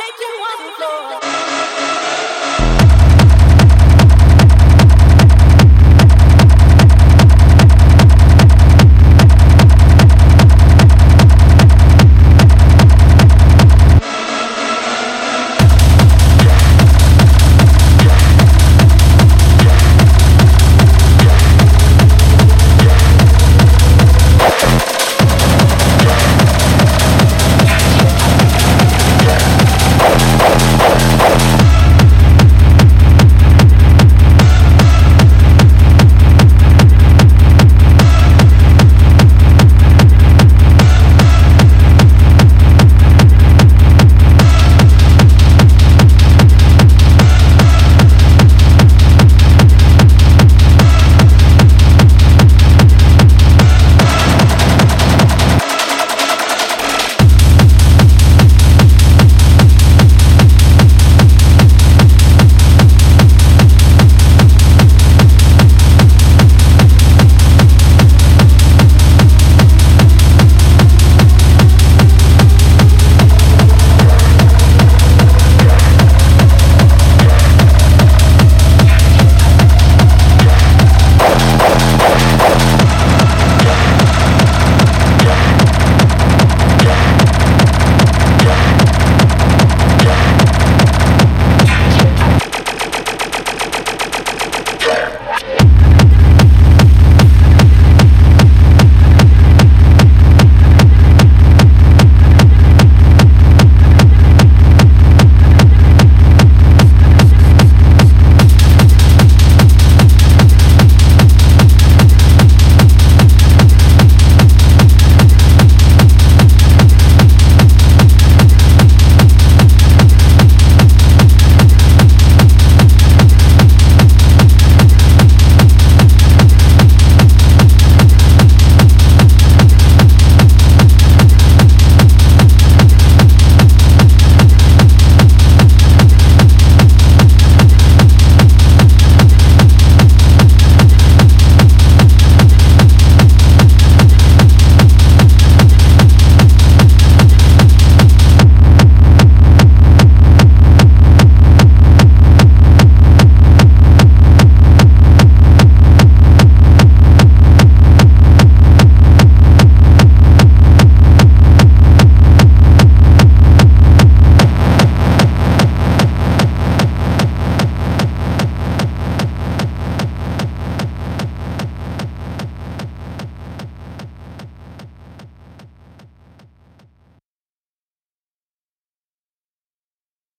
take you on the floor.